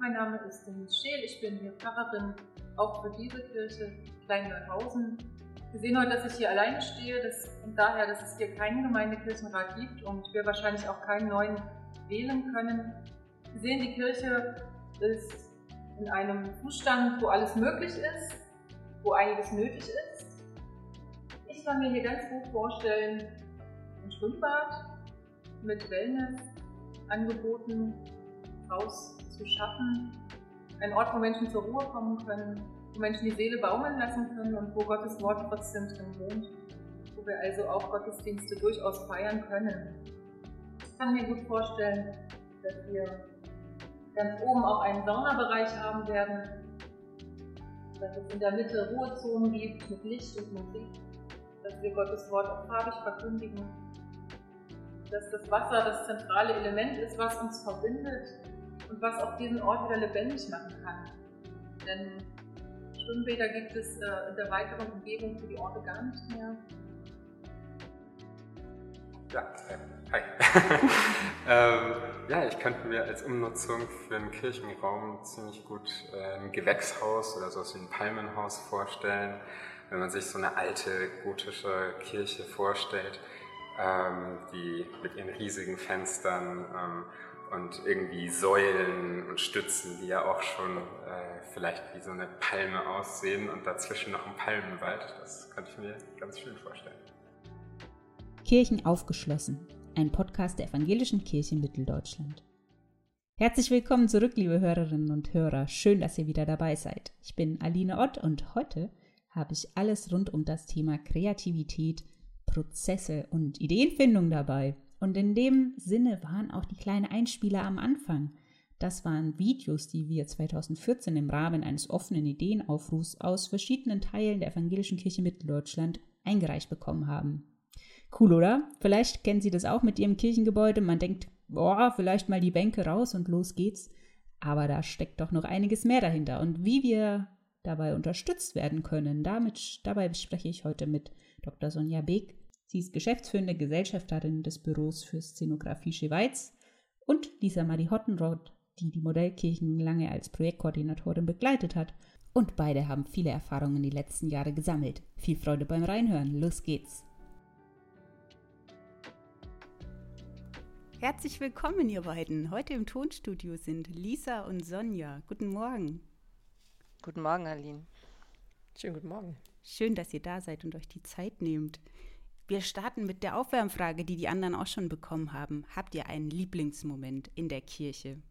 Mein Name ist Denise Scheel, ich bin hier Pfarrerin auch für diese Kirche Klein-Neuhausen. Wir sehen heute, dass ich hier alleine stehe das, und daher, dass es hier keinen Gemeindekirchenrat gibt und wir wahrscheinlich auch keinen neuen wählen können. Wir sehen, die Kirche ist in einem Zustand, wo alles möglich ist, wo einiges nötig ist. Ich kann mir hier ganz gut vorstellen, ein Schwimmbad mit Wellness-Angeboten raus zu schaffen. Ein Ort, wo Menschen zur Ruhe kommen können, wo Menschen die Seele baumeln lassen können und wo Gottes Wort trotzdem drin wohnt, wo wir also auch Gottesdienste durchaus feiern können. Ich kann mir gut vorstellen, dass wir ganz oben auch einen Saunabereich haben werden, dass es in der Mitte Ruhezonen gibt mit Licht und Musik, dass wir Gottes Wort auch farbig verkündigen, dass das Wasser das zentrale Element ist, was uns verbindet und was auch diesen Ort wieder lebendig machen kann. Denn Schwimmbäder gibt es äh, in der weiteren Umgebung für die Orte gar nicht mehr. Ja, äh, hi. ähm, ja, ich könnte mir als Umnutzung für einen Kirchenraum ziemlich gut äh, ein Gewächshaus oder so wie ein Palmenhaus vorstellen. Wenn man sich so eine alte gotische Kirche vorstellt, ähm, die mit ihren riesigen Fenstern ähm, und irgendwie Säulen und Stützen, die ja auch schon äh, vielleicht wie so eine Palme aussehen und dazwischen noch ein Palmenwald. Das könnte ich mir ganz schön vorstellen. Kirchen aufgeschlossen, ein Podcast der Evangelischen Kirche Mitteldeutschland. Herzlich willkommen zurück, liebe Hörerinnen und Hörer. Schön, dass ihr wieder dabei seid. Ich bin Aline Ott und heute habe ich alles rund um das Thema Kreativität, Prozesse und Ideenfindung dabei. Und in dem Sinne waren auch die kleinen Einspieler am Anfang. Das waren Videos, die wir 2014 im Rahmen eines offenen Ideenaufrufs aus verschiedenen Teilen der Evangelischen Kirche Mitteldeutschland eingereicht bekommen haben. Cool, oder? Vielleicht kennen Sie das auch mit Ihrem Kirchengebäude. Man denkt, boah, vielleicht mal die Bänke raus und los geht's. Aber da steckt doch noch einiges mehr dahinter. Und wie wir dabei unterstützt werden können, damit, dabei spreche ich heute mit Dr. Sonja Beek. Sie ist geschäftsführende Gesellschafterin des Büros für Szenografie Schweiz und Lisa Marie Hottenroth, die die Modellkirchen lange als Projektkoordinatorin begleitet hat. Und beide haben viele Erfahrungen die letzten Jahre gesammelt. Viel Freude beim Reinhören. Los geht's! Herzlich willkommen, ihr beiden. Heute im Tonstudio sind Lisa und Sonja. Guten Morgen. Guten Morgen, Aline. Schönen guten Morgen. Schön, dass ihr da seid und euch die Zeit nehmt. Wir starten mit der Aufwärmfrage, die die anderen auch schon bekommen haben. Habt ihr einen Lieblingsmoment in der Kirche?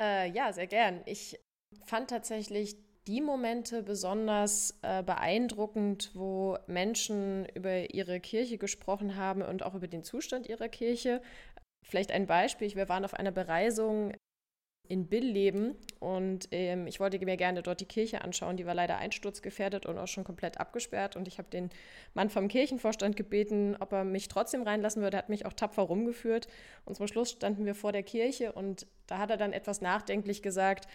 Äh, ja, sehr gern. Ich fand tatsächlich die Momente besonders äh, beeindruckend, wo Menschen über ihre Kirche gesprochen haben und auch über den Zustand ihrer Kirche. Vielleicht ein Beispiel. Wir waren auf einer Bereisung in Billleben und ähm, ich wollte mir gerne dort die Kirche anschauen. Die war leider einsturzgefährdet und auch schon komplett abgesperrt. Und ich habe den Mann vom Kirchenvorstand gebeten, ob er mich trotzdem reinlassen würde. Er hat mich auch tapfer rumgeführt. Und zum Schluss standen wir vor der Kirche und da hat er dann etwas nachdenklich gesagt,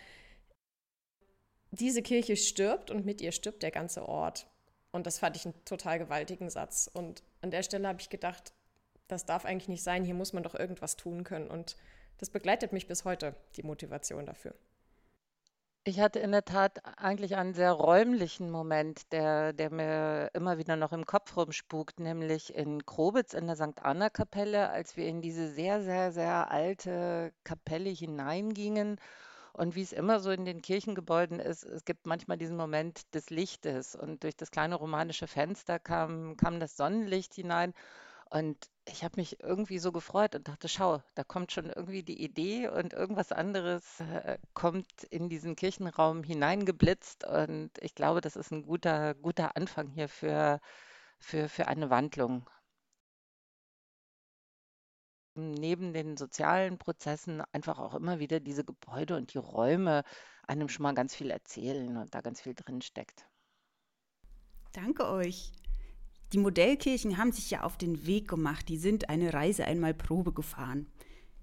diese Kirche stirbt und mit ihr stirbt der ganze Ort. Und das fand ich einen total gewaltigen Satz. Und an der Stelle habe ich gedacht, das darf eigentlich nicht sein, hier muss man doch irgendwas tun können. Und das begleitet mich bis heute, die Motivation dafür. Ich hatte in der Tat eigentlich einen sehr räumlichen Moment, der, der mir immer wieder noch im Kopf rumspukt, nämlich in Krobitz in der St. Anna-Kapelle, als wir in diese sehr, sehr, sehr alte Kapelle hineingingen. Und wie es immer so in den Kirchengebäuden ist, es gibt manchmal diesen Moment des Lichtes. Und durch das kleine romanische Fenster kam, kam das Sonnenlicht hinein. Und ich habe mich irgendwie so gefreut und dachte, schau, da kommt schon irgendwie die Idee und irgendwas anderes äh, kommt in diesen Kirchenraum hineingeblitzt. Und ich glaube, das ist ein guter, guter Anfang hier für, für, für eine Wandlung. Neben den sozialen Prozessen einfach auch immer wieder diese Gebäude und die Räume einem schon mal ganz viel erzählen und da ganz viel drin steckt. Danke euch. Die Modellkirchen haben sich ja auf den Weg gemacht, die sind eine Reise einmal Probe gefahren.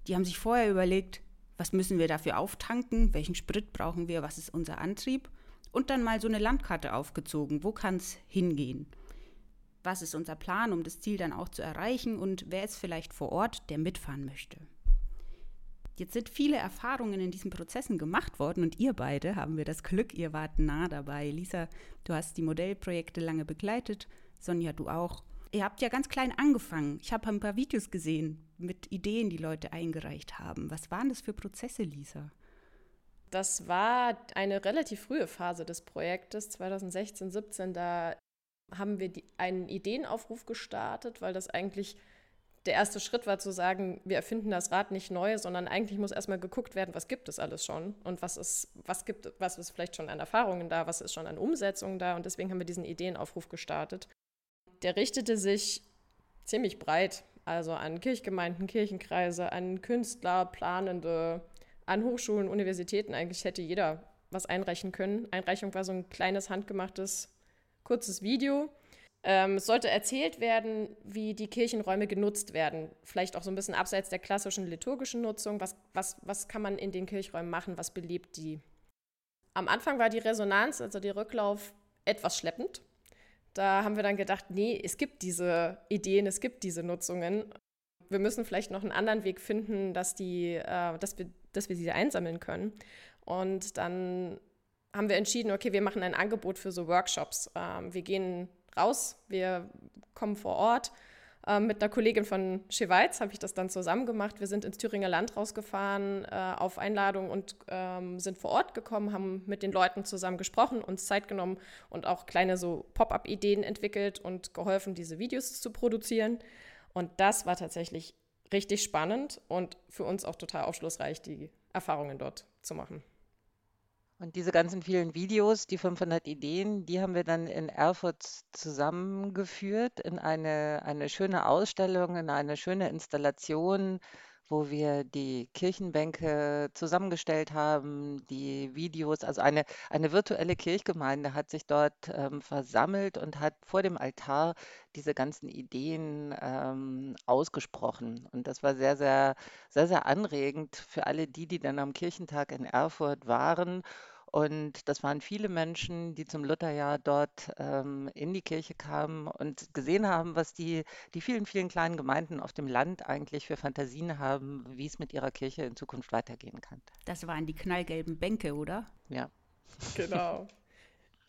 Die haben sich vorher überlegt, was müssen wir dafür auftanken, welchen Sprit brauchen wir, was ist unser Antrieb und dann mal so eine Landkarte aufgezogen, wo kann es hingehen. Was ist unser Plan, um das Ziel dann auch zu erreichen und wer ist vielleicht vor Ort, der mitfahren möchte. Jetzt sind viele Erfahrungen in diesen Prozessen gemacht worden und ihr beide haben wir das Glück, ihr wart nah dabei. Lisa, du hast die Modellprojekte lange begleitet, Sonja, du auch. Ihr habt ja ganz klein angefangen. Ich habe ein paar Videos gesehen mit Ideen, die Leute eingereicht haben. Was waren das für Prozesse, Lisa? Das war eine relativ frühe Phase des Projektes, 2016, 17. Da haben wir die, einen Ideenaufruf gestartet, weil das eigentlich der erste Schritt war zu sagen, wir erfinden das Rad nicht neu, sondern eigentlich muss erstmal geguckt werden, was gibt es alles schon und was ist, was gibt, was ist vielleicht schon an Erfahrungen da, was ist schon an Umsetzungen da und deswegen haben wir diesen Ideenaufruf gestartet. Der richtete sich ziemlich breit, also an Kirchgemeinden, Kirchenkreise, an Künstler, Planende, an Hochschulen, Universitäten. Eigentlich hätte jeder was einreichen können. Einreichung war so ein kleines handgemachtes, kurzes Video ähm, es sollte erzählt werden, wie die Kirchenräume genutzt werden. Vielleicht auch so ein bisschen abseits der klassischen liturgischen Nutzung. Was, was, was kann man in den Kirchräumen machen? Was belebt die? Am Anfang war die Resonanz, also der Rücklauf, etwas schleppend. Da haben wir dann gedacht, nee, es gibt diese Ideen, es gibt diese Nutzungen. Wir müssen vielleicht noch einen anderen Weg finden, dass, die, äh, dass, wir, dass wir sie einsammeln können. Und dann haben wir entschieden, okay, wir machen ein Angebot für so Workshops. Ähm, wir gehen raus. Wir kommen vor Ort. Ähm, mit einer Kollegin von Scheweiz habe ich das dann zusammen gemacht. Wir sind ins Thüringer Land rausgefahren äh, auf Einladung und ähm, sind vor Ort gekommen, haben mit den Leuten zusammen gesprochen, uns Zeit genommen und auch kleine so Pop-up-Ideen entwickelt und geholfen, diese Videos zu produzieren. Und das war tatsächlich richtig spannend und für uns auch total aufschlussreich, die Erfahrungen dort zu machen. Und diese ganzen vielen Videos, die 500 Ideen, die haben wir dann in Erfurt zusammengeführt in eine, eine schöne Ausstellung, in eine schöne Installation, wo wir die Kirchenbänke zusammengestellt haben, die Videos, also eine, eine virtuelle Kirchgemeinde hat sich dort ähm, versammelt und hat vor dem Altar diese ganzen Ideen ähm, ausgesprochen. Und das war sehr, sehr, sehr, sehr anregend für alle die, die dann am Kirchentag in Erfurt waren und das waren viele Menschen, die zum Lutherjahr dort ähm, in die Kirche kamen und gesehen haben, was die, die vielen, vielen kleinen Gemeinden auf dem Land eigentlich für Fantasien haben, wie es mit ihrer Kirche in Zukunft weitergehen kann. Das waren die knallgelben Bänke, oder? Ja. Genau.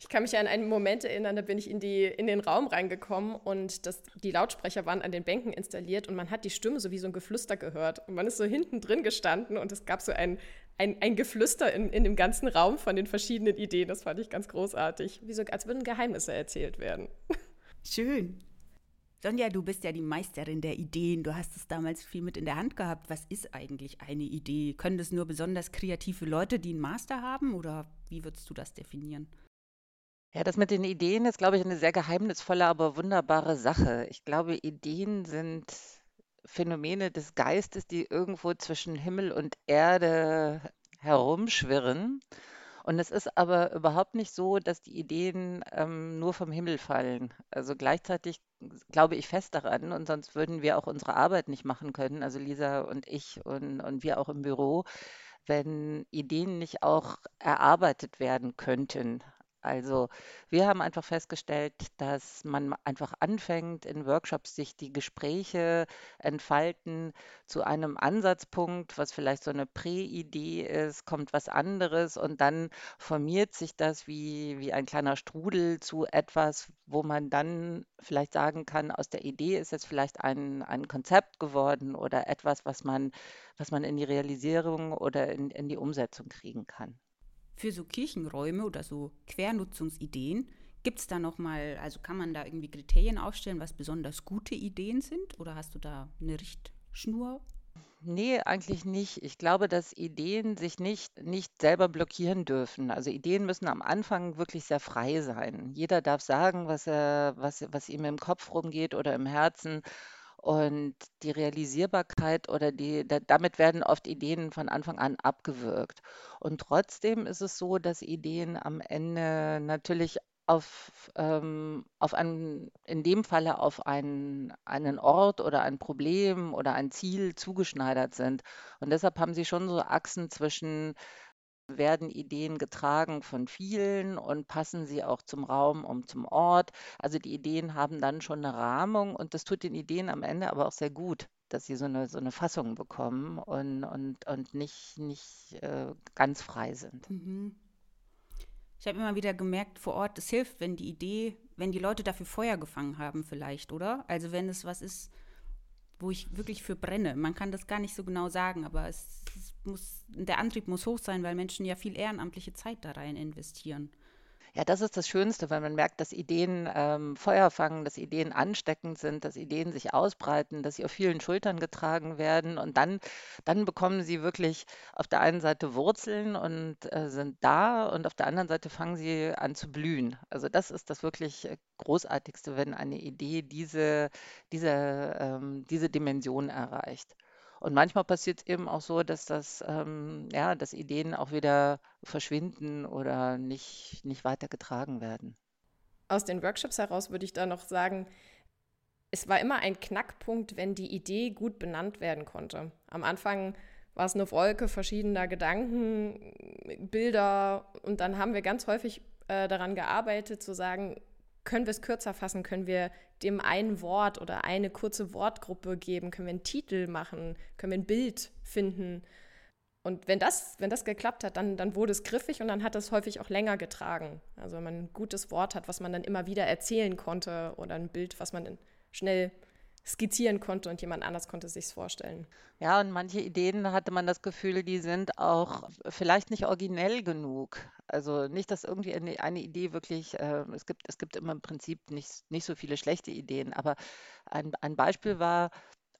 Ich kann mich an einen Moment erinnern, da bin ich in, die, in den Raum reingekommen und das, die Lautsprecher waren an den Bänken installiert und man hat die Stimme so wie so ein Geflüster gehört. Und man ist so hinten drin gestanden und es gab so ein, ein, ein Geflüster in, in dem ganzen Raum von den verschiedenen Ideen. Das fand ich ganz großartig. Wie so, als würden Geheimnisse erzählt werden. Schön. Sonja, du bist ja die Meisterin der Ideen. Du hast es damals viel mit in der Hand gehabt. Was ist eigentlich eine Idee? Können das nur besonders kreative Leute, die einen Master haben? Oder wie würdest du das definieren? Ja, das mit den Ideen ist, glaube ich, eine sehr geheimnisvolle, aber wunderbare Sache. Ich glaube, Ideen sind Phänomene des Geistes, die irgendwo zwischen Himmel und Erde herumschwirren. Und es ist aber überhaupt nicht so, dass die Ideen ähm, nur vom Himmel fallen. Also gleichzeitig glaube ich fest daran, und sonst würden wir auch unsere Arbeit nicht machen können, also Lisa und ich und, und wir auch im Büro, wenn Ideen nicht auch erarbeitet werden könnten. Also wir haben einfach festgestellt, dass man einfach anfängt, in Workshops sich die Gespräche entfalten zu einem Ansatzpunkt, was vielleicht so eine Prä-Idee ist, kommt was anderes und dann formiert sich das wie, wie ein kleiner Strudel zu etwas, wo man dann vielleicht sagen kann, aus der Idee ist jetzt vielleicht ein, ein Konzept geworden oder etwas, was man, was man in die Realisierung oder in, in die Umsetzung kriegen kann für so Kirchenräume oder so Quernutzungsideen, gibt es da nochmal, also kann man da irgendwie Kriterien aufstellen, was besonders gute Ideen sind? Oder hast du da eine Richtschnur? Nee, eigentlich nicht. Ich glaube, dass Ideen sich nicht, nicht selber blockieren dürfen. Also Ideen müssen am Anfang wirklich sehr frei sein. Jeder darf sagen, was, er, was, was ihm im Kopf rumgeht oder im Herzen. Und die Realisierbarkeit oder die, da, damit werden oft Ideen von Anfang an abgewürgt. Und trotzdem ist es so, dass Ideen am Ende natürlich auf, ähm, auf einen, in dem Falle auf einen, einen Ort oder ein Problem oder ein Ziel zugeschneidert sind. Und deshalb haben sie schon so Achsen zwischen werden Ideen getragen von vielen und passen sie auch zum Raum und zum Ort. Also die Ideen haben dann schon eine Rahmung und das tut den Ideen am Ende aber auch sehr gut. dass sie so eine, so eine Fassung bekommen und, und, und nicht, nicht äh, ganz frei sind. Mhm. Ich habe immer wieder gemerkt, vor Ort, es hilft, wenn die Idee, wenn die Leute dafür Feuer gefangen haben, vielleicht, oder? Also wenn es was ist, wo ich wirklich für brenne. Man kann das gar nicht so genau sagen, aber es, es muss, der Antrieb muss hoch sein, weil Menschen ja viel ehrenamtliche Zeit da rein investieren. Ja, das ist das Schönste, wenn man merkt, dass Ideen ähm, Feuer fangen, dass Ideen ansteckend sind, dass Ideen sich ausbreiten, dass sie auf vielen Schultern getragen werden und dann, dann bekommen sie wirklich auf der einen Seite Wurzeln und äh, sind da und auf der anderen Seite fangen sie an zu blühen. Also das ist das wirklich äh, Großartigste, wenn eine Idee diese, diese, ähm, diese Dimension erreicht. Und manchmal passiert es eben auch so, dass das, ähm, ja, dass Ideen auch wieder verschwinden oder nicht, nicht weiter getragen werden. Aus den Workshops heraus würde ich da noch sagen, es war immer ein Knackpunkt, wenn die Idee gut benannt werden konnte. Am Anfang war es eine Wolke verschiedener Gedanken, Bilder und dann haben wir ganz häufig äh, daran gearbeitet zu sagen, können wir es kürzer fassen, können wir dem ein Wort oder eine kurze Wortgruppe geben, können wir einen Titel machen, können wir ein Bild finden. Und wenn das, wenn das geklappt hat, dann, dann wurde es griffig und dann hat es häufig auch länger getragen. Also wenn man ein gutes Wort hat, was man dann immer wieder erzählen konnte oder ein Bild, was man schnell skizzieren konnte und jemand anders konnte es sich vorstellen. Ja, und manche Ideen hatte man das Gefühl, die sind auch vielleicht nicht originell genug. Also nicht, dass irgendwie eine, eine Idee wirklich, äh, es gibt, es gibt immer im Prinzip nicht, nicht so viele schlechte Ideen, aber ein, ein Beispiel war,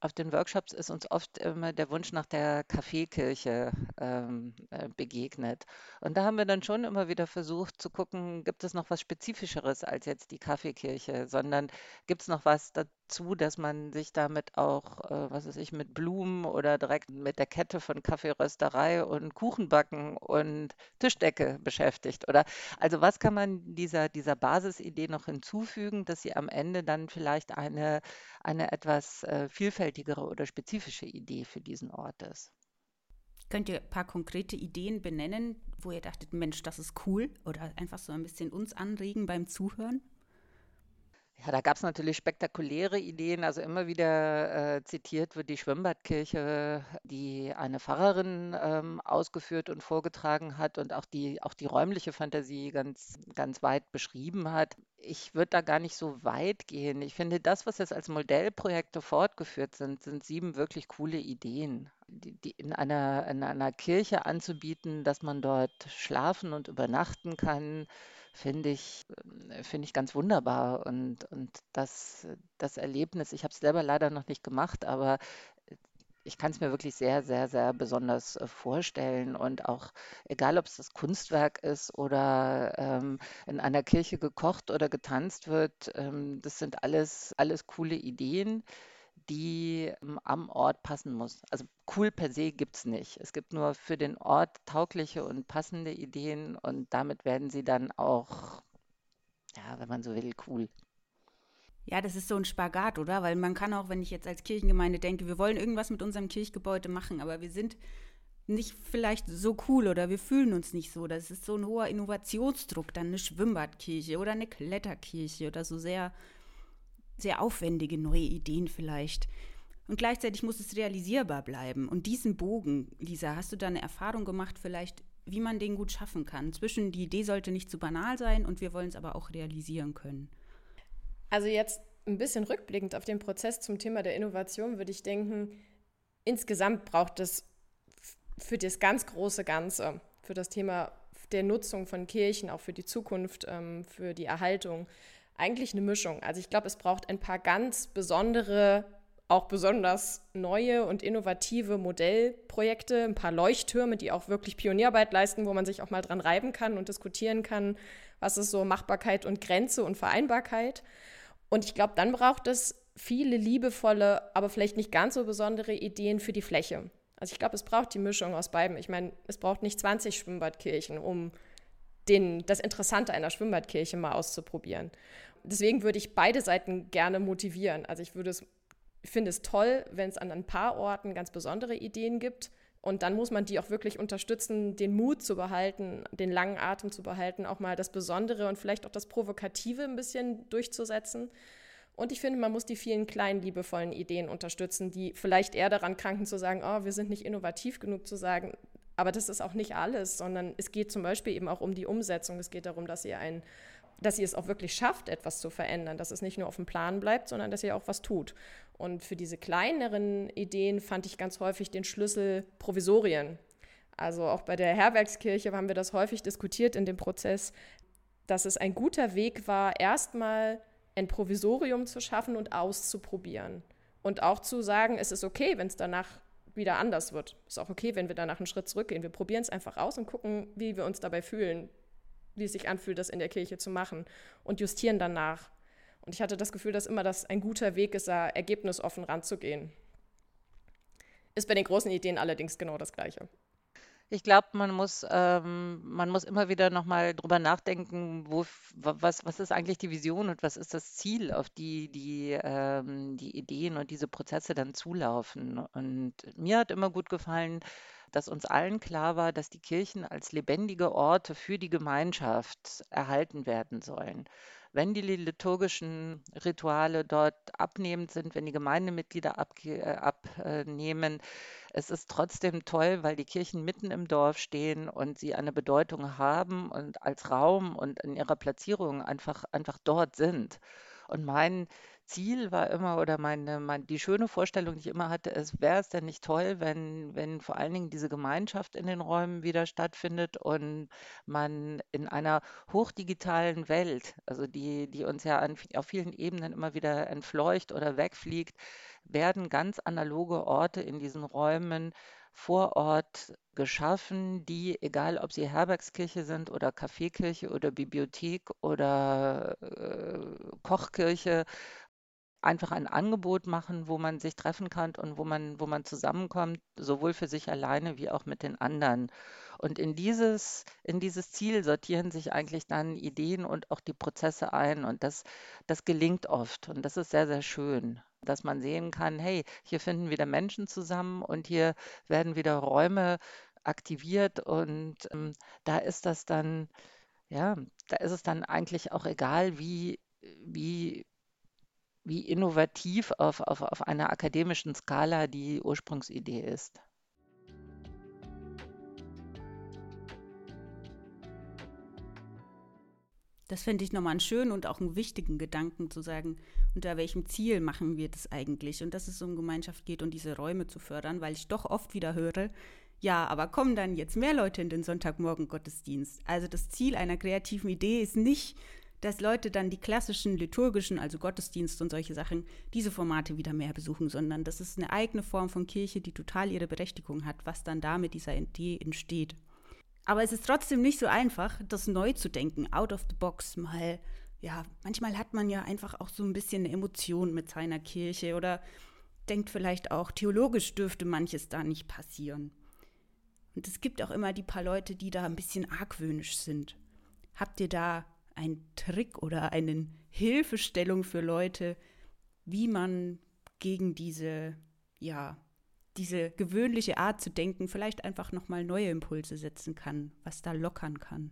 auf den Workshops ist uns oft immer der Wunsch nach der Kaffeekirche ähm, äh, begegnet. Und da haben wir dann schon immer wieder versucht zu gucken, gibt es noch was Spezifischeres als jetzt die Kaffeekirche, sondern gibt es noch was dazu, dass man sich damit auch, äh, was weiß ich, mit Blumen oder direkt mit der Kette von Kaffeerösterei und Kuchenbacken und Tischdecke beschäftigt? Oder also was kann man dieser, dieser Basisidee noch hinzufügen, dass sie am Ende dann vielleicht eine, eine etwas äh, vielfältigere oder spezifische Idee für diesen Ort ist? Könnt ihr ein paar konkrete Ideen benennen, wo ihr dachtet, Mensch, das ist cool? Oder einfach so ein bisschen uns anregen beim Zuhören? Ja, da gab es natürlich spektakuläre Ideen. Also immer wieder äh, zitiert wird die Schwimmbadkirche, die eine Pfarrerin ähm, ausgeführt und vorgetragen hat und auch die, auch die räumliche Fantasie ganz, ganz weit beschrieben hat. Ich würde da gar nicht so weit gehen. Ich finde, das, was jetzt als Modellprojekte fortgeführt sind, sind sieben wirklich coole Ideen. Die, die in, einer, in einer Kirche anzubieten, dass man dort schlafen und übernachten kann, finde ich, äh, finde ich ganz wunderbar. Und, und das, das Erlebnis, ich habe es selber leider noch nicht gemacht, aber ich kann es mir wirklich sehr, sehr, sehr besonders äh, vorstellen. Und auch, egal ob es das Kunstwerk ist oder ähm, in einer Kirche gekocht oder getanzt wird, ähm, das sind alles, alles coole Ideen die ähm, am Ort passen muss. Also cool per se gibt es nicht. Es gibt nur für den Ort taugliche und passende Ideen und damit werden sie dann auch, ja, wenn man so will, cool. Ja, das ist so ein Spagat, oder? Weil man kann auch, wenn ich jetzt als Kirchengemeinde denke, wir wollen irgendwas mit unserem Kirchgebäude machen, aber wir sind nicht vielleicht so cool oder wir fühlen uns nicht so. Das ist so ein hoher Innovationsdruck, dann eine Schwimmbadkirche oder eine Kletterkirche oder so sehr sehr aufwendige neue Ideen vielleicht. Und gleichzeitig muss es realisierbar bleiben. Und diesen Bogen, Lisa, hast du da eine Erfahrung gemacht, vielleicht, wie man den gut schaffen kann? Zwischen die Idee sollte nicht zu banal sein und wir wollen es aber auch realisieren können. Also jetzt ein bisschen rückblickend auf den Prozess zum Thema der Innovation würde ich denken, insgesamt braucht es für das ganz große Ganze, für das Thema der Nutzung von Kirchen, auch für die Zukunft, ähm, für die Erhaltung, eigentlich eine Mischung. Also ich glaube, es braucht ein paar ganz besondere, auch besonders neue und innovative Modellprojekte, ein paar Leuchttürme, die auch wirklich Pionierarbeit leisten, wo man sich auch mal dran reiben kann und diskutieren kann, was ist so Machbarkeit und Grenze und Vereinbarkeit. Und ich glaube, dann braucht es viele liebevolle, aber vielleicht nicht ganz so besondere Ideen für die Fläche. Also ich glaube, es braucht die Mischung aus beiden. Ich meine, es braucht nicht 20 Schwimmbadkirchen, um den, das Interessante einer Schwimmbadkirche mal auszuprobieren. Deswegen würde ich beide Seiten gerne motivieren. Also ich würde es, finde es toll, wenn es an ein paar Orten ganz besondere Ideen gibt. Und dann muss man die auch wirklich unterstützen, den Mut zu behalten, den langen Atem zu behalten, auch mal das Besondere und vielleicht auch das Provokative ein bisschen durchzusetzen. Und ich finde, man muss die vielen kleinen, liebevollen Ideen unterstützen, die vielleicht eher daran kranken zu sagen, oh, wir sind nicht innovativ genug zu sagen, aber das ist auch nicht alles, sondern es geht zum Beispiel eben auch um die Umsetzung. Es geht darum, dass ihr ein dass ihr es auch wirklich schafft, etwas zu verändern, dass es nicht nur auf dem Plan bleibt, sondern dass ihr auch was tut. Und für diese kleineren Ideen fand ich ganz häufig den Schlüssel Provisorien. Also auch bei der Herbergskirche haben wir das häufig diskutiert in dem Prozess, dass es ein guter Weg war, erstmal ein Provisorium zu schaffen und auszuprobieren. Und auch zu sagen, es ist okay, wenn es danach wieder anders wird. Ist auch okay, wenn wir danach einen Schritt zurückgehen. Wir probieren es einfach aus und gucken, wie wir uns dabei fühlen, wie es sich anfühlt, das in der Kirche zu machen und justieren danach. Und ich hatte das Gefühl, dass immer das ein guter Weg ist, da ergebnisoffen ranzugehen. Ist bei den großen Ideen allerdings genau das Gleiche. Ich glaube, man muss, ähm, man muss immer wieder nochmal drüber nachdenken, wo, was, was ist eigentlich die Vision und was ist das Ziel, auf die die, ähm, die Ideen und diese Prozesse dann zulaufen. Und mir hat immer gut gefallen, dass uns allen klar war, dass die Kirchen als lebendige Orte für die Gemeinschaft erhalten werden sollen wenn die liturgischen Rituale dort abnehmend sind, wenn die Gemeindemitglieder äh, abnehmen. Es ist trotzdem toll, weil die Kirchen mitten im Dorf stehen und sie eine Bedeutung haben und als Raum und in ihrer Platzierung einfach, einfach dort sind. Und mein Ziel war immer oder meine, meine, die schöne Vorstellung, die ich immer hatte, ist, wäre es denn nicht toll, wenn, wenn vor allen Dingen diese Gemeinschaft in den Räumen wieder stattfindet und man in einer hochdigitalen Welt, also die, die uns ja an, auf vielen Ebenen immer wieder entfleucht oder wegfliegt, werden ganz analoge Orte in diesen Räumen vor Ort geschaffen, die, egal ob sie Herbergskirche sind oder Kaffeekirche oder Bibliothek oder äh, Kochkirche, einfach ein Angebot machen, wo man sich treffen kann und wo man, wo man zusammenkommt, sowohl für sich alleine wie auch mit den anderen. Und in dieses, in dieses Ziel sortieren sich eigentlich dann Ideen und auch die Prozesse ein. Und das, das gelingt oft. Und das ist sehr, sehr schön, dass man sehen kann, hey, hier finden wieder Menschen zusammen und hier werden wieder Räume aktiviert. Und ähm, da ist das dann, ja, da ist es dann eigentlich auch egal, wie, wie wie innovativ auf, auf, auf einer akademischen Skala die Ursprungsidee ist. Das fände ich nochmal einen schönen und auch einen wichtigen Gedanken zu sagen, unter welchem Ziel machen wir das eigentlich und dass es um Gemeinschaft geht und diese Räume zu fördern, weil ich doch oft wieder höre, ja, aber kommen dann jetzt mehr Leute in den Sonntagmorgen Gottesdienst. Also das Ziel einer kreativen Idee ist nicht, dass Leute dann die klassischen liturgischen, also Gottesdienst und solche Sachen, diese Formate wieder mehr besuchen, sondern das ist eine eigene Form von Kirche, die total ihre Berechtigung hat, was dann da mit dieser Idee entsteht. Aber es ist trotzdem nicht so einfach, das neu zu denken, out of the box mal. Ja, manchmal hat man ja einfach auch so ein bisschen eine Emotion mit seiner Kirche oder denkt vielleicht auch, theologisch dürfte manches da nicht passieren. Und es gibt auch immer die paar Leute, die da ein bisschen argwöhnisch sind. Habt ihr da ein Trick oder eine Hilfestellung für Leute, wie man gegen diese, ja, diese gewöhnliche Art zu denken vielleicht einfach nochmal neue Impulse setzen kann, was da lockern kann.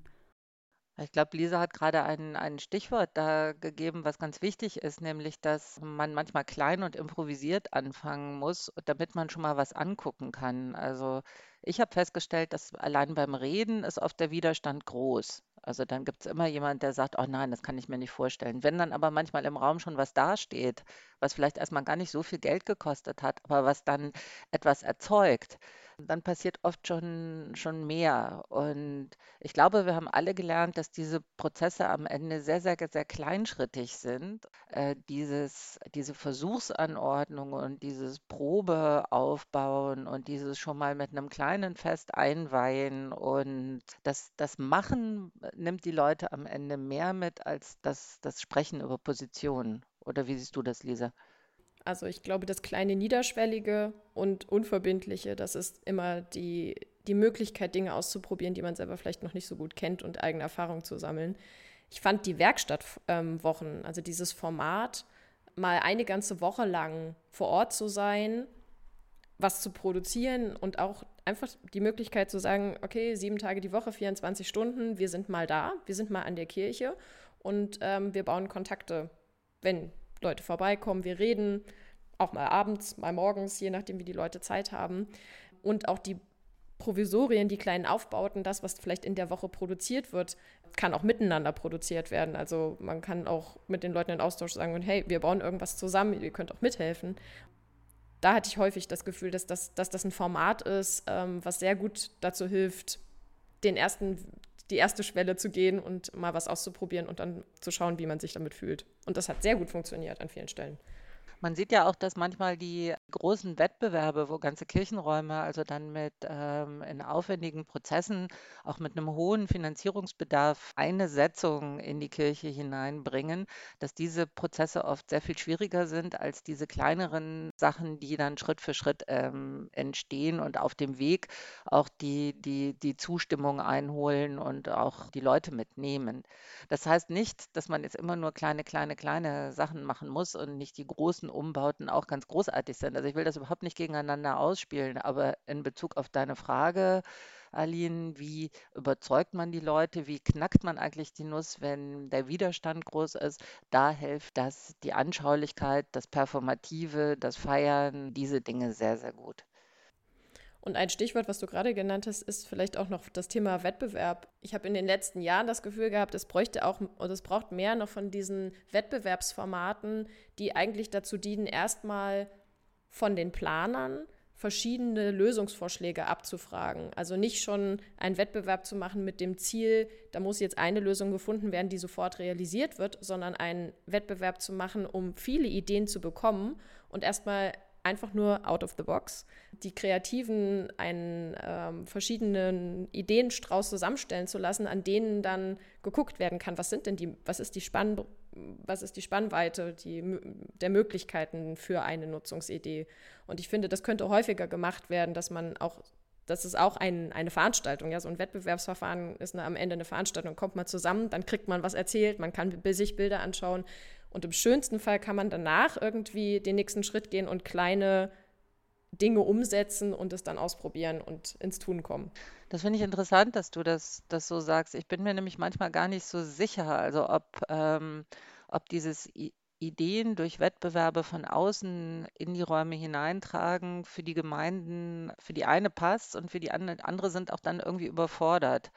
Ich glaube, Lisa hat gerade ein, ein Stichwort da gegeben, was ganz wichtig ist, nämlich, dass man manchmal klein und improvisiert anfangen muss, damit man schon mal was angucken kann. Also ich habe festgestellt, dass allein beim Reden ist oft der Widerstand groß. Also dann gibt es immer jemand, der sagt, oh nein, das kann ich mir nicht vorstellen. Wenn dann aber manchmal im Raum schon was dasteht, was vielleicht erstmal gar nicht so viel Geld gekostet hat, aber was dann etwas erzeugt, dann passiert oft schon, schon mehr. Und ich glaube, wir haben alle gelernt, dass diese Prozesse am Ende sehr, sehr, sehr kleinschrittig sind. Äh, dieses, diese Versuchsanordnung und dieses Probeaufbauen und dieses schon mal mit einem kleinen Fest einweihen und das, das Machen nimmt die Leute am Ende mehr mit als das, das Sprechen über Positionen. Oder wie siehst du das, Lisa? Also ich glaube, das kleine Niederschwellige und Unverbindliche, das ist immer die, die Möglichkeit, Dinge auszuprobieren, die man selber vielleicht noch nicht so gut kennt und eigene Erfahrungen zu sammeln. Ich fand die Werkstattwochen, also dieses Format, mal eine ganze Woche lang vor Ort zu sein, was zu produzieren und auch einfach die Möglichkeit zu sagen, okay, sieben Tage die Woche, 24 Stunden, wir sind mal da, wir sind mal an der Kirche und ähm, wir bauen Kontakte, wenn Leute vorbeikommen, wir reden, auch mal abends, mal morgens, je nachdem, wie die Leute Zeit haben. Und auch die Provisorien, die kleinen Aufbauten, das, was vielleicht in der Woche produziert wird, kann auch miteinander produziert werden. Also man kann auch mit den Leuten in Austausch sagen, hey, wir bauen irgendwas zusammen, ihr könnt auch mithelfen. Da hatte ich häufig das Gefühl, dass das, dass das ein Format ist, ähm, was sehr gut dazu hilft, den ersten, die erste Schwelle zu gehen und mal was auszuprobieren und dann zu schauen, wie man sich damit fühlt. Und das hat sehr gut funktioniert an vielen Stellen. Man sieht ja auch, dass manchmal die großen Wettbewerbe, wo ganze Kirchenräume also dann mit ähm, in aufwendigen Prozessen, auch mit einem hohen Finanzierungsbedarf eine Setzung in die Kirche hineinbringen, dass diese Prozesse oft sehr viel schwieriger sind als diese kleineren Sachen, die dann Schritt für Schritt ähm, entstehen und auf dem Weg auch die, die, die Zustimmung einholen und auch die Leute mitnehmen. Das heißt nicht, dass man jetzt immer nur kleine, kleine, kleine Sachen machen muss und nicht die großen Umbauten auch ganz großartig sind. Also ich will das überhaupt nicht gegeneinander ausspielen, aber in Bezug auf deine Frage, Aline, wie überzeugt man die Leute, wie knackt man eigentlich die Nuss, wenn der Widerstand groß ist, da hilft das die Anschaulichkeit, das Performative, das Feiern, diese Dinge sehr, sehr gut. Und ein Stichwort, was du gerade genannt hast, ist vielleicht auch noch das Thema Wettbewerb. Ich habe in den letzten Jahren das Gefühl gehabt, es bräuchte auch oder es braucht mehr noch von diesen Wettbewerbsformaten, die eigentlich dazu dienen, erstmal von den Planern verschiedene Lösungsvorschläge abzufragen. Also nicht schon einen Wettbewerb zu machen mit dem Ziel, da muss jetzt eine Lösung gefunden werden, die sofort realisiert wird, sondern einen Wettbewerb zu machen, um viele Ideen zu bekommen und erstmal einfach nur out of the box. Die Kreativen einen ähm, verschiedenen Ideenstrauß zusammenstellen zu lassen, an denen dann geguckt werden kann, was sind denn die, was ist die Spann, was ist die Spannweite die, der Möglichkeiten für eine Nutzungsidee. Und ich finde, das könnte häufiger gemacht werden, dass man auch das ist auch ein, eine Veranstaltung. Ja, so ein Wettbewerbsverfahren ist eine, am Ende eine Veranstaltung. Kommt man zusammen, dann kriegt man was erzählt, man kann sich Bilder anschauen und im schönsten Fall kann man danach irgendwie den nächsten Schritt gehen und kleine Dinge umsetzen und es dann ausprobieren und ins Tun kommen. Das finde ich interessant, dass du das, das so sagst. Ich bin mir nämlich manchmal gar nicht so sicher, also ob, ähm, ob dieses I Ideen durch Wettbewerbe von außen in die Räume hineintragen für die Gemeinden, für die eine passt und für die andere sind auch dann irgendwie überfordert.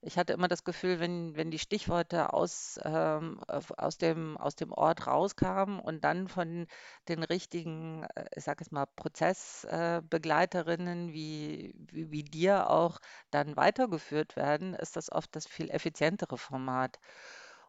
Ich hatte immer das Gefühl, wenn, wenn die Stichworte aus, ähm, aus, dem, aus dem Ort rauskamen und dann von den richtigen, äh, ich sage es mal, Prozessbegleiterinnen äh, wie, wie, wie dir auch dann weitergeführt werden, ist das oft das viel effizientere Format.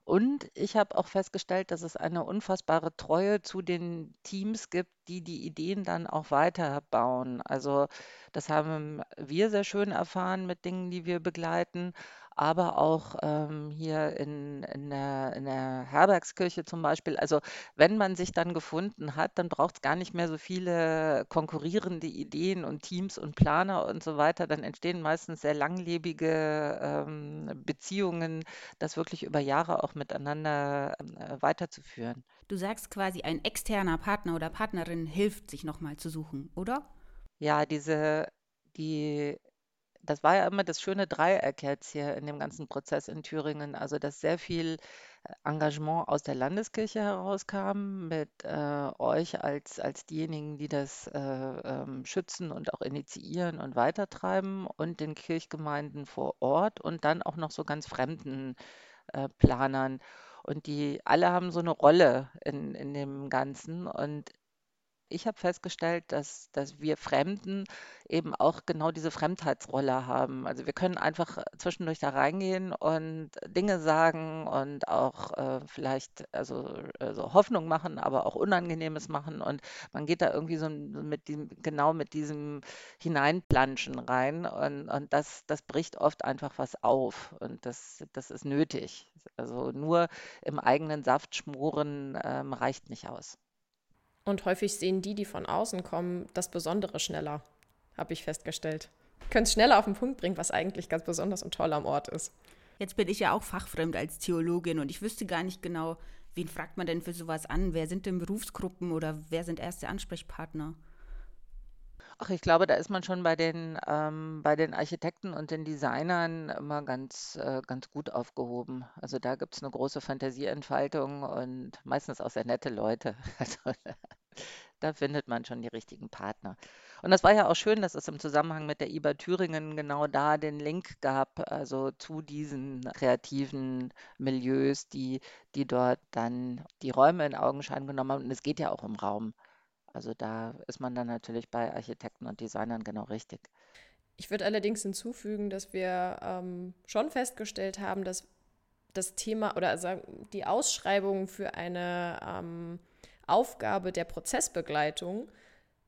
Und ich habe auch festgestellt, dass es eine unfassbare Treue zu den Teams gibt, die die Ideen dann auch weiterbauen. Also das haben wir sehr schön erfahren mit Dingen, die wir begleiten aber auch ähm, hier in, in, der, in der Herbergskirche zum Beispiel. Also wenn man sich dann gefunden hat, dann braucht es gar nicht mehr so viele konkurrierende Ideen und Teams und Planer und so weiter. Dann entstehen meistens sehr langlebige ähm, Beziehungen, das wirklich über Jahre auch miteinander äh, weiterzuführen. Du sagst quasi, ein externer Partner oder Partnerin hilft, sich nochmal zu suchen, oder? Ja, diese die das war ja immer das schöne Dreieck jetzt hier in dem ganzen Prozess in Thüringen. Also, dass sehr viel äh, Engagement aus der Landeskirche herauskam, mit äh, euch als, als diejenigen, die das äh, ähm, schützen und auch initiieren und weitertreiben und den Kirchgemeinden vor Ort und dann auch noch so ganz fremden äh, Planern. Und die alle haben so eine Rolle in, in dem Ganzen. Und ich habe festgestellt, dass, dass wir Fremden eben auch genau diese Fremdheitsrolle haben. Also wir können einfach äh, zwischendurch da reingehen und Dinge sagen und auch äh, vielleicht also, also Hoffnung machen, aber auch Unangenehmes machen. Und man geht da irgendwie so mit diesem, genau mit diesem Hineinplanschen rein. Und, und das, das bricht oft einfach was auf. Und das, das ist nötig. Also nur im eigenen Saft schmoren ähm, reicht nicht aus. Und häufig sehen die, die von außen kommen, das Besondere schneller, habe ich festgestellt. Können es schneller auf den Punkt bringen, was eigentlich ganz besonders und toll am Ort ist. Jetzt bin ich ja auch fachfremd als Theologin und ich wüsste gar nicht genau, wen fragt man denn für sowas an? Wer sind denn Berufsgruppen oder wer sind erste Ansprechpartner? Ach, ich glaube, da ist man schon bei den, ähm, bei den Architekten und den Designern immer ganz, äh, ganz gut aufgehoben. Also da gibt es eine große Fantasieentfaltung und meistens auch sehr nette Leute. Also da findet man schon die richtigen Partner. Und das war ja auch schön, dass es im Zusammenhang mit der IBA Thüringen genau da den Link gab, also zu diesen kreativen Milieus, die, die dort dann die Räume in Augenschein genommen haben. Und es geht ja auch um Raum. Also da ist man dann natürlich bei Architekten und Designern genau richtig. Ich würde allerdings hinzufügen, dass wir ähm, schon festgestellt haben, dass das Thema oder also die Ausschreibung für eine ähm, Aufgabe der Prozessbegleitung,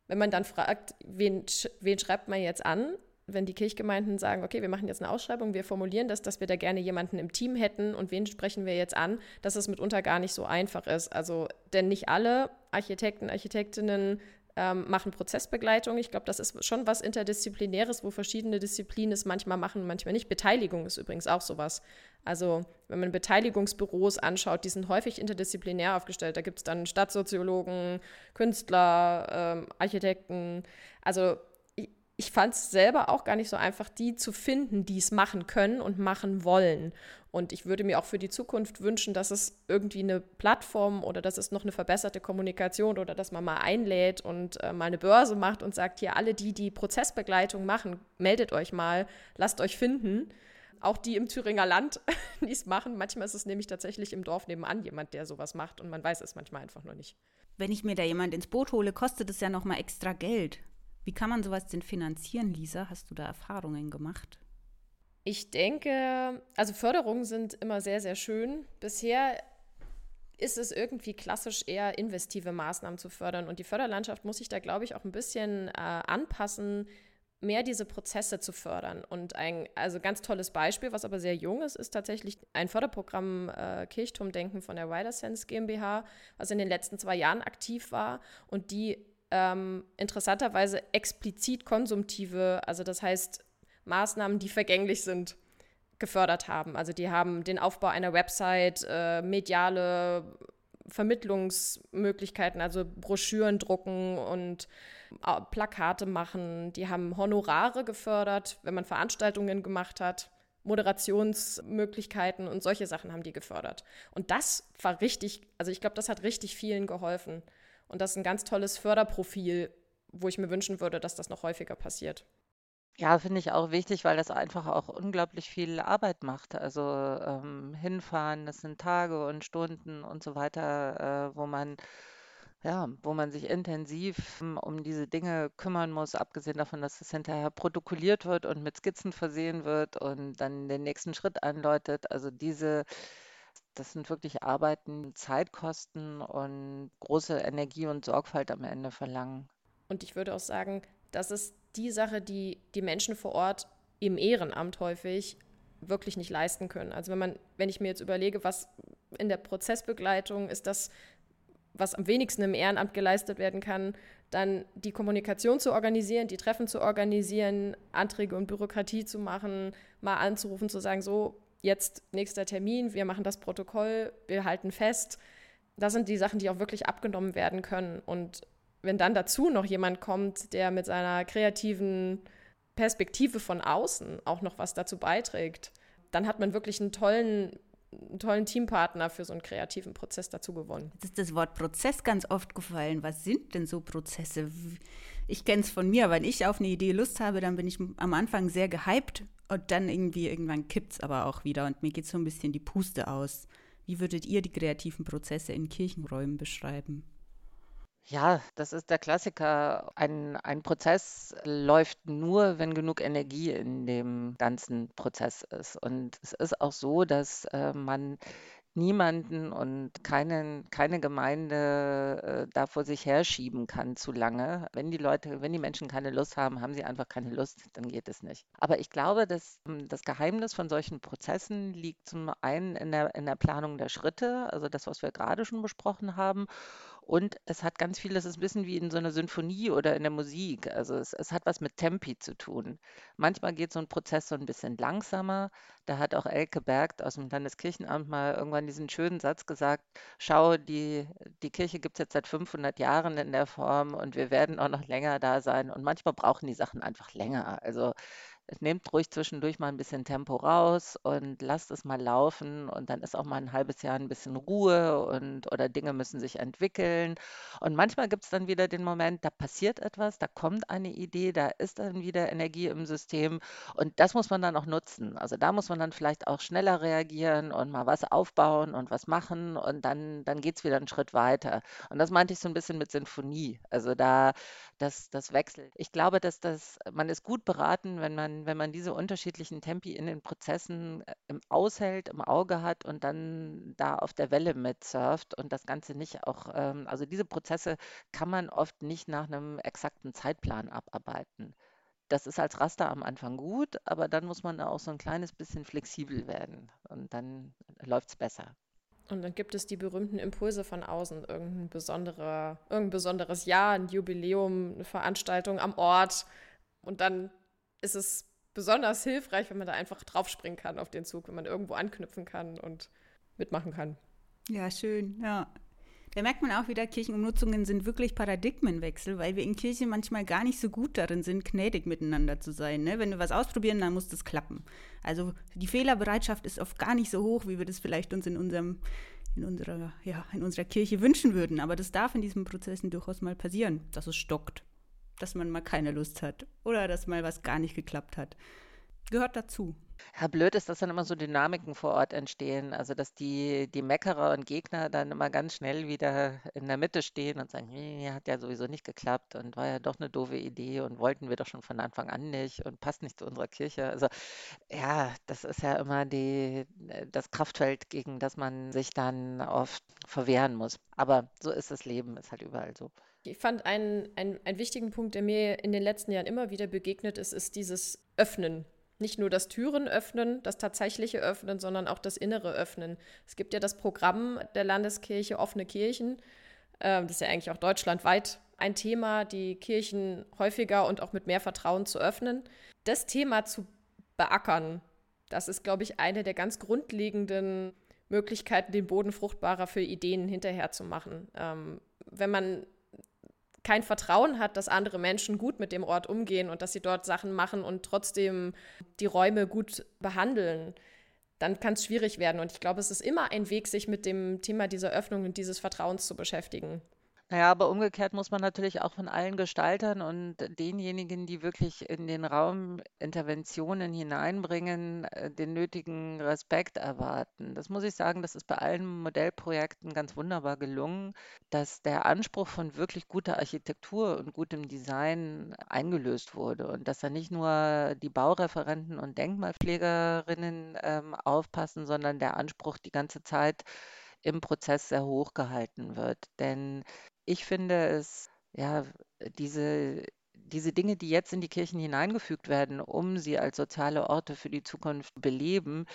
wenn man dann fragt, wen, wen schreibt man jetzt an, wenn die Kirchgemeinden sagen, okay, wir machen jetzt eine Ausschreibung, wir formulieren das, dass wir da gerne jemanden im Team hätten und wen sprechen wir jetzt an, dass es mitunter gar nicht so einfach ist. Also, denn nicht alle Architekten, Architektinnen ähm, machen Prozessbegleitung. Ich glaube, das ist schon was Interdisziplinäres, wo verschiedene Disziplinen es manchmal machen, manchmal nicht. Beteiligung ist übrigens auch sowas. Also wenn man Beteiligungsbüros anschaut, die sind häufig interdisziplinär aufgestellt. Da gibt es dann Stadtsoziologen, Künstler, ähm, Architekten. Also ich fand es selber auch gar nicht so einfach, die zu finden, die es machen können und machen wollen. Und ich würde mir auch für die Zukunft wünschen, dass es irgendwie eine Plattform oder dass es noch eine verbesserte Kommunikation oder dass man mal einlädt und äh, mal eine Börse macht und sagt, hier alle die, die Prozessbegleitung machen, meldet euch mal, lasst euch finden. Auch die im Thüringer Land, die es machen. Manchmal ist es nämlich tatsächlich im Dorf nebenan jemand, der sowas macht und man weiß es manchmal einfach nur nicht. Wenn ich mir da jemand ins Boot hole, kostet es ja noch mal extra Geld. Wie kann man sowas denn finanzieren, Lisa? Hast du da Erfahrungen gemacht? Ich denke, also Förderungen sind immer sehr, sehr schön. Bisher ist es irgendwie klassisch eher investive Maßnahmen zu fördern. Und die Förderlandschaft muss sich da, glaube ich, auch ein bisschen äh, anpassen, mehr diese Prozesse zu fördern. Und ein also ganz tolles Beispiel, was aber sehr jung ist, ist tatsächlich ein Förderprogramm äh, Kirchturmdenken von der Wider Sense GmbH, was in den letzten zwei Jahren aktiv war und die ähm, interessanterweise explizit konsumtive, also das heißt Maßnahmen, die vergänglich sind, gefördert haben. Also die haben den Aufbau einer Website, äh, mediale Vermittlungsmöglichkeiten, also Broschüren drucken und äh, Plakate machen. Die haben Honorare gefördert, wenn man Veranstaltungen gemacht hat. Moderationsmöglichkeiten und solche Sachen haben die gefördert. Und das war richtig, also ich glaube, das hat richtig vielen geholfen. Und das ist ein ganz tolles Förderprofil, wo ich mir wünschen würde, dass das noch häufiger passiert. Ja, finde ich auch wichtig, weil das einfach auch unglaublich viel Arbeit macht. Also ähm, hinfahren, das sind Tage und Stunden und so weiter, äh, wo man ja, wo man sich intensiv um, um diese Dinge kümmern muss, abgesehen davon, dass es hinterher protokolliert wird und mit Skizzen versehen wird und dann den nächsten Schritt anläutet. Also diese das sind wirklich Arbeiten, Zeitkosten und große Energie und Sorgfalt am Ende verlangen. Und ich würde auch sagen, das ist die Sache, die die Menschen vor Ort im Ehrenamt häufig wirklich nicht leisten können. Also wenn man, wenn ich mir jetzt überlege, was in der Prozessbegleitung ist das, was am wenigsten im Ehrenamt geleistet werden kann, dann die Kommunikation zu organisieren, die Treffen zu organisieren, Anträge und Bürokratie zu machen, mal anzurufen, zu sagen, so, jetzt nächster Termin, wir machen das Protokoll, wir halten fest. Das sind die Sachen, die auch wirklich abgenommen werden können. Und wenn dann dazu noch jemand kommt, der mit seiner kreativen Perspektive von außen auch noch was dazu beiträgt, dann hat man wirklich einen tollen, einen tollen Teampartner für so einen kreativen Prozess dazu gewonnen. Jetzt ist das Wort Prozess ganz oft gefallen. Was sind denn so Prozesse? Ich kenne es von mir, wenn ich auf eine Idee Lust habe, dann bin ich am Anfang sehr gehypt und dann irgendwie, irgendwann kippt es aber auch wieder und mir geht so ein bisschen die Puste aus. Wie würdet ihr die kreativen Prozesse in Kirchenräumen beschreiben? Ja, das ist der Klassiker. Ein, ein Prozess läuft nur, wenn genug Energie in dem ganzen Prozess ist. Und es ist auch so, dass äh, man niemanden und keinen, keine Gemeinde äh, da vor sich herschieben kann zu lange. Wenn die Leute, wenn die Menschen keine Lust haben, haben sie einfach keine Lust, dann geht es nicht. Aber ich glaube, dass hm, das Geheimnis von solchen Prozessen liegt zum einen in der, in der Planung der Schritte, also das, was wir gerade schon besprochen haben, Und es hat ganz viel, das ist ein bisschen wie in so einer Sinfonie oder in der Musik. Also es, es hat was mit Tempi zu tun. Manchmal geht so ein Prozess so ein bisschen langsamer. Da hat auch Elke Berg aus dem Landeskirchenamt mal irgendwann diesen schönen Satz gesagt, schau, die, die Kirche gibt es jetzt seit 500 Jahren in der Form und wir werden auch noch länger da sein. Und manchmal brauchen die Sachen einfach länger. Also nehmt ruhig zwischendurch mal ein bisschen Tempo raus und lasst es mal laufen und dann ist auch mal ein halbes Jahr ein bisschen Ruhe und oder Dinge müssen sich entwickeln. Und manchmal gibt es dann wieder den Moment, da passiert etwas, da kommt eine Idee, da ist dann wieder Energie im System und das muss man dann auch nutzen. Also da muss man dann vielleicht auch schneller reagieren und mal was aufbauen und was machen und dann, dann geht es wieder einen Schritt weiter. Und das meinte ich so ein bisschen mit Sinfonie. Also da, das, das wechselt. Ich glaube, dass das, man ist gut beraten, wenn man wenn man diese unterschiedlichen Tempi in den Prozessen äh, im aushält, im Auge hat und dann da auf der Welle mitsurft und das Ganze nicht auch, ähm, also diese Prozesse kann man oft nicht nach einem exakten Zeitplan abarbeiten. Das ist als Raster am Anfang gut, aber dann muss man auch so ein kleines bisschen flexibel werden und dann läuft es besser. Und dann gibt es die berühmten Impulse von außen, irgendein, besonderer, irgendein besonderes Jahr, ein Jubiläum, eine Veranstaltung am Ort. Und dann ist es besonders hilfreich, wenn man da einfach draufspringen kann auf den Zug, wenn man irgendwo anknüpfen kann und mitmachen kann. Ja, schön, ja. Da merkt man auch wieder, Kirchenumnutzungen sind wirklich Paradigmenwechsel, weil wir in Kirchen manchmal gar nicht so gut darin sind, gnädig miteinander zu sein. Ne? Wenn wir was ausprobieren, dann muss das klappen. Also die Fehlerbereitschaft ist oft gar nicht so hoch, wie wir das vielleicht uns in unserem in unserer, ja, in unserer Kirche wünschen würden. Aber das darf in diesen Prozessen durchaus mal passieren, dass es stockt dass man mal keine Lust hat oder dass mal was gar nicht geklappt hat. Gehört dazu. Ja, blöd ist, dass dann immer so Dynamiken vor Ort entstehen. Also, dass die, die Meckerer und Gegner dann immer ganz schnell wieder in der Mitte stehen und sagen, nee, hat ja sowieso nicht geklappt und war ja doch eine doofe Idee und wollten wir doch schon von Anfang an nicht und passt nicht zu unserer Kirche. Also, ja, das ist ja immer die, das Kraftfeld, gegen das man sich dann oft verwehren muss. Aber so ist das Leben, ist halt überall so. Ich fand einen, einen, einen wichtigen Punkt, der mir in den letzten Jahren immer wieder begegnet ist, ist dieses Öffnen. Nicht nur das Türen öffnen, das tatsächliche Öffnen, sondern auch das innere Öffnen. Es gibt ja das Programm der Landeskirche Offene Kirchen. Ähm, das ist ja eigentlich auch deutschlandweit ein Thema, die Kirchen häufiger und auch mit mehr Vertrauen zu öffnen. Das Thema zu beackern, das ist, glaube ich, eine der ganz grundlegenden Möglichkeiten, den Boden fruchtbarer für Ideen hinterher zu machen. Ähm, wenn man kein Vertrauen hat, dass andere Menschen gut mit dem Ort umgehen und dass sie dort Sachen machen und trotzdem die Räume gut behandeln, dann kann es schwierig werden. Und ich glaube, es ist immer ein Weg, sich mit dem Thema dieser Öffnung und dieses Vertrauens zu beschäftigen. Naja, aber umgekehrt muss man natürlich auch von allen Gestaltern und denjenigen, die wirklich in den Raum Interventionen hineinbringen, äh, den nötigen Respekt erwarten. Das muss ich sagen, das ist bei allen Modellprojekten ganz wunderbar gelungen, dass der Anspruch von wirklich guter Architektur und gutem Design eingelöst wurde und dass da nicht nur die Baureferenten und Denkmalpflegerinnen ähm, aufpassen, sondern der Anspruch die ganze Zeit im Prozess sehr hoch gehalten wird. Denn ich finde es, ja, diese, diese Dinge, die jetzt in die Kirchen hineingefügt werden, um sie als soziale Orte für die Zukunft beleben,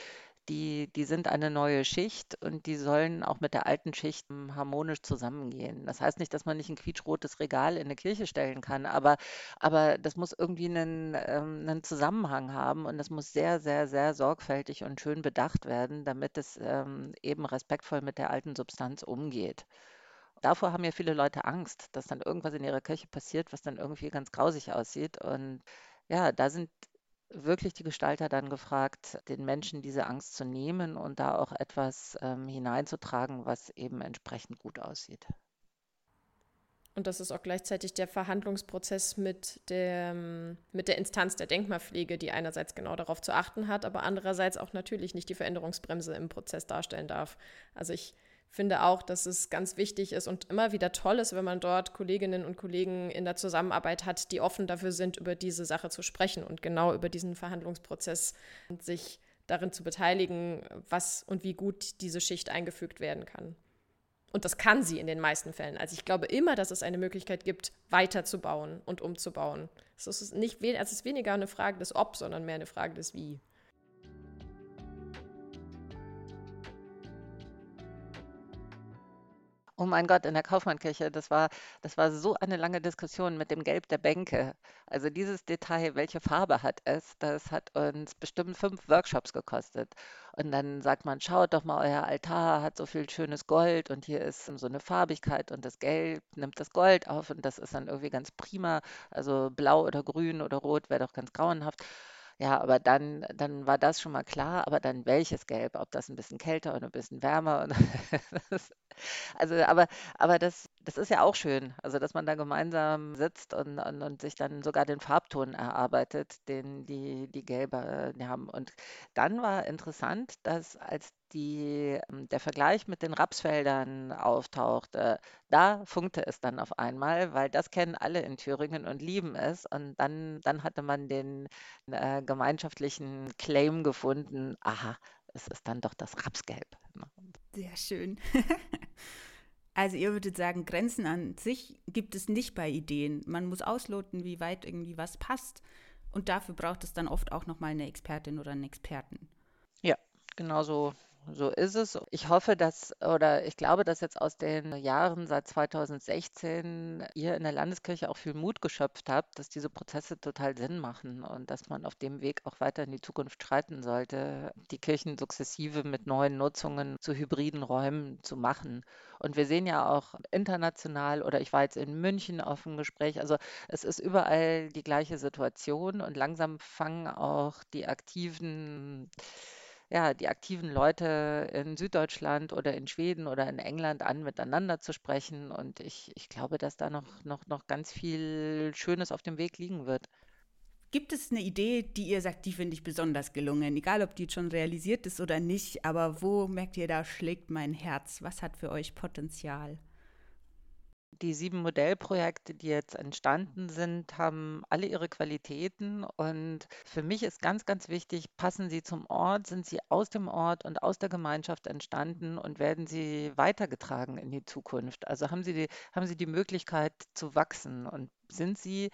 die, die sind eine neue Schicht und die sollen auch mit der alten Schicht harmonisch zusammengehen. Das heißt nicht, dass man nicht ein quietschrotes Regal in eine Kirche stellen kann, aber, aber das muss irgendwie einen, ähm, einen Zusammenhang haben und das muss sehr, sehr, sehr sorgfältig und schön bedacht werden, damit es ähm, eben respektvoll mit der alten Substanz umgeht. Davor haben ja viele Leute Angst, dass dann irgendwas in ihrer Kirche passiert, was dann irgendwie ganz grausig aussieht. Und ja, da sind wirklich die Gestalter dann gefragt, den Menschen diese Angst zu nehmen und da auch etwas ähm, hineinzutragen, was eben entsprechend gut aussieht. Und das ist auch gleichzeitig der Verhandlungsprozess mit der, mit der Instanz der Denkmalpflege, die einerseits genau darauf zu achten hat, aber andererseits auch natürlich nicht die Veränderungsbremse im Prozess darstellen darf. Also ich finde auch, dass es ganz wichtig ist und immer wieder toll ist, wenn man dort Kolleginnen und Kollegen in der Zusammenarbeit hat, die offen dafür sind, über diese Sache zu sprechen und genau über diesen Verhandlungsprozess und sich darin zu beteiligen, was und wie gut diese Schicht eingefügt werden kann. Und das kann sie in den meisten Fällen. Also ich glaube immer, dass es eine Möglichkeit gibt, weiterzubauen und umzubauen. Es ist, nicht, es ist weniger eine Frage des Ob, sondern mehr eine Frage des Wie. Oh mein Gott, in der Kaufmannkirche, das war, das war so eine lange Diskussion mit dem Gelb der Bänke. Also dieses Detail, welche Farbe hat es, das hat uns bestimmt fünf Workshops gekostet. Und dann sagt man, schaut doch mal, euer Altar hat so viel schönes Gold und hier ist so eine Farbigkeit und das Gelb nimmt das Gold auf und das ist dann irgendwie ganz prima. Also blau oder grün oder rot wäre doch ganz grauenhaft. Ja, aber dann dann war das schon mal klar, aber dann welches Gelb, ob das ein bisschen kälter oder ein bisschen wärmer und also, aber aber das das ist ja auch schön, also, dass man da gemeinsam sitzt und und und sich dann sogar den Farbton erarbeitet, den die die Gelber, äh, haben. Und dann war interessant, dass als die ähm, der Vergleich mit den Rapsfeldern auftauchte, da funkte es dann auf einmal, weil das kennen alle in Thüringen und lieben es. Und dann dann hatte man den, äh, gemeinschaftlichen Claim gefunden: „Aha, es ist dann doch das Rapsgelb“? Sehr schön. Also ihr würdet sagen, Grenzen an sich gibt es nicht bei Ideen. Man muss ausloten, wie weit irgendwie was passt. Und dafür braucht es dann oft auch nochmal eine Expertin oder einen Experten. Ja, genau so so ist es. Ich hoffe, dass oder ich glaube, dass jetzt aus den Jahren seit 2016 ihr in der Landeskirche auch viel Mut geschöpft habt, dass diese Prozesse total Sinn machen und dass man auf dem Weg auch weiter in die Zukunft schreiten sollte, die Kirchen sukzessive mit neuen Nutzungen zu hybriden Räumen zu machen. Und wir sehen ja auch international oder ich war jetzt in München auf dem Gespräch, also es ist überall die gleiche Situation und langsam fangen auch die aktiven ja, die aktiven Leute in Süddeutschland oder in Schweden oder in England an, miteinander zu sprechen. Und ich, ich glaube, dass da noch, noch, noch ganz viel Schönes auf dem Weg liegen wird. Gibt es eine Idee, die ihr sagt, die finde ich besonders gelungen? Egal, ob die schon realisiert ist oder nicht, aber wo merkt ihr, da schlägt mein Herz? Was hat für euch Potenzial? Die sieben Modellprojekte, die jetzt entstanden sind, haben alle ihre Qualitäten. Und für mich ist ganz, ganz wichtig, passen sie zum Ort, sind sie aus dem Ort und aus der Gemeinschaft entstanden und werden sie weitergetragen in die Zukunft. Also haben sie die, haben sie die Möglichkeit zu wachsen und sind sie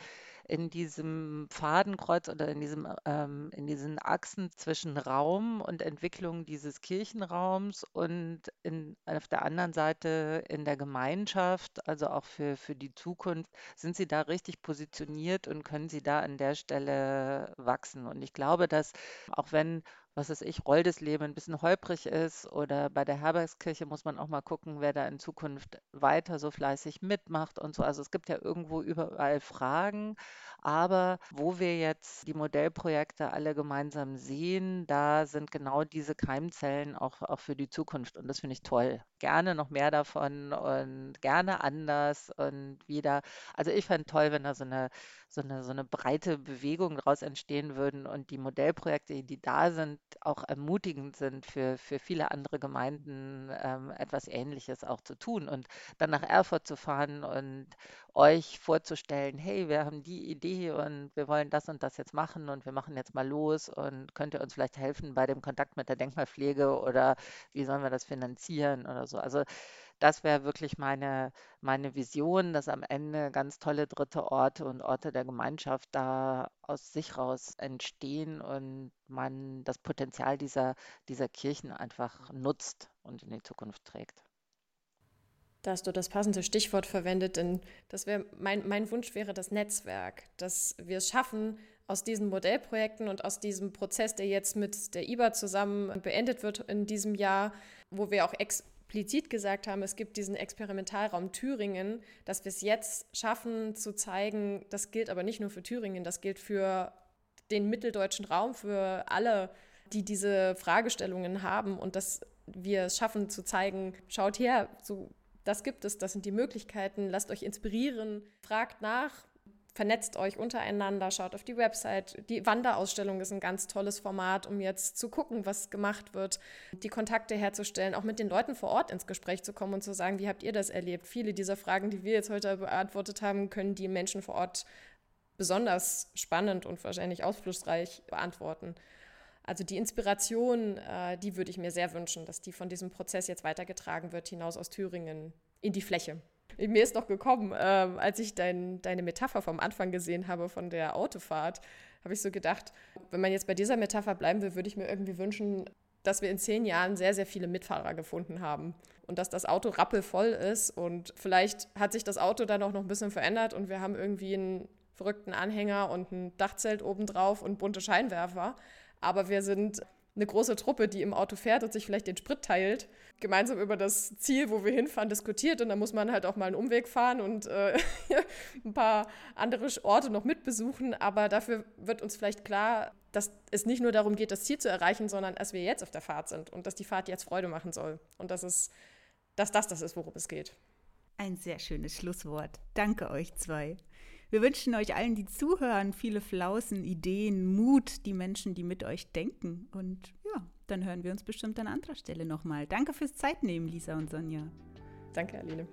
in diesem Fadenkreuz oder in diesem, ähm, in diesen Achsen zwischen Raum und Entwicklung dieses Kirchenraums und in, auf der anderen Seite in der Gemeinschaft, also auch für, für die Zukunft, sind Sie da richtig positioniert und können Sie da an der Stelle wachsen? Und ich glaube, dass auch wenn was weiß ich, Roldesleben ein bisschen holprig ist oder bei der Herbergskirche muss man auch mal gucken, wer da in Zukunft weiter so fleißig mitmacht und so. Also es gibt ja irgendwo überall Fragen, aber wo wir jetzt die Modellprojekte alle gemeinsam sehen, da sind genau diese Keimzellen auch, auch für die Zukunft und das finde ich toll. Gerne noch mehr davon und gerne anders und wieder. Also ich fände toll, wenn da so eine, so eine, so eine breite Bewegung daraus entstehen würden und die Modellprojekte, die da sind, auch ermutigend sind für, für viele andere Gemeinden ähm, etwas Ähnliches auch zu tun und dann nach Erfurt zu fahren und euch vorzustellen, hey, wir haben die Idee und wir wollen das und das jetzt machen und wir machen jetzt mal los und könnt ihr uns vielleicht helfen bei dem Kontakt mit der Denkmalpflege oder wie sollen wir das finanzieren oder so. Also das wäre wirklich meine, meine Vision, dass am Ende ganz tolle dritte Orte und Orte der Gemeinschaft da aus sich raus entstehen und man das Potenzial dieser, dieser Kirchen einfach nutzt und in die Zukunft trägt. Da hast du das passende Stichwort verwendet, denn das wäre mein, mein Wunsch wäre das Netzwerk, dass wir es schaffen, aus diesen Modellprojekten und aus diesem Prozess, der jetzt mit der IBA zusammen beendet wird in diesem Jahr, wo wir auch ex explizit gesagt haben, es gibt diesen Experimentalraum Thüringen, dass wir es jetzt schaffen zu zeigen, das gilt aber nicht nur für Thüringen, das gilt für den mitteldeutschen Raum, für alle, die diese Fragestellungen haben und dass wir es schaffen zu zeigen, schaut her, so, das gibt es, das sind die Möglichkeiten, lasst euch inspirieren, fragt nach, vernetzt euch untereinander, schaut auf die Website. Die Wanderausstellung ist ein ganz tolles Format, um jetzt zu gucken, was gemacht wird, die Kontakte herzustellen, auch mit den Leuten vor Ort ins Gespräch zu kommen und zu sagen, wie habt ihr das erlebt? Viele dieser Fragen, die wir jetzt heute beantwortet haben, können die Menschen vor Ort besonders spannend und wahrscheinlich aufschlussreich beantworten. Also die Inspiration, äh, die würde ich mir sehr wünschen, dass die von diesem Prozess jetzt weitergetragen wird, hinaus aus Thüringen in die Fläche. Mir ist noch gekommen, ähm, als ich dein, deine Metapher vom Anfang gesehen habe von der Autofahrt, habe ich so gedacht, wenn man jetzt bei dieser Metapher bleiben will, würde ich mir irgendwie wünschen, dass wir in zehn Jahren sehr, sehr viele Mitfahrer gefunden haben und dass das Auto rappelvoll ist und vielleicht hat sich das Auto dann auch noch ein bisschen verändert und wir haben irgendwie einen verrückten Anhänger und ein Dachzelt obendrauf und bunte Scheinwerfer, aber wir sind eine große Truppe, die im Auto fährt und sich vielleicht den Sprit teilt, gemeinsam über das Ziel, wo wir hinfahren, diskutiert. Und dann muss man halt auch mal einen Umweg fahren und äh, ein paar andere Orte noch mitbesuchen. Aber dafür wird uns vielleicht klar, dass es nicht nur darum geht, das Ziel zu erreichen, sondern dass wir jetzt auf der Fahrt sind und dass die Fahrt jetzt Freude machen soll. Und dass, es, dass das das ist, worum es geht. Ein sehr schönes Schlusswort. Danke euch zwei. Wir wünschen euch allen, die zuhören, viele Flausen, Ideen, Mut, die Menschen, die mit euch denken. Und ja, dann hören wir uns bestimmt an anderer Stelle nochmal. Danke fürs Zeitnehmen, Lisa und Sonja. Danke, Aline.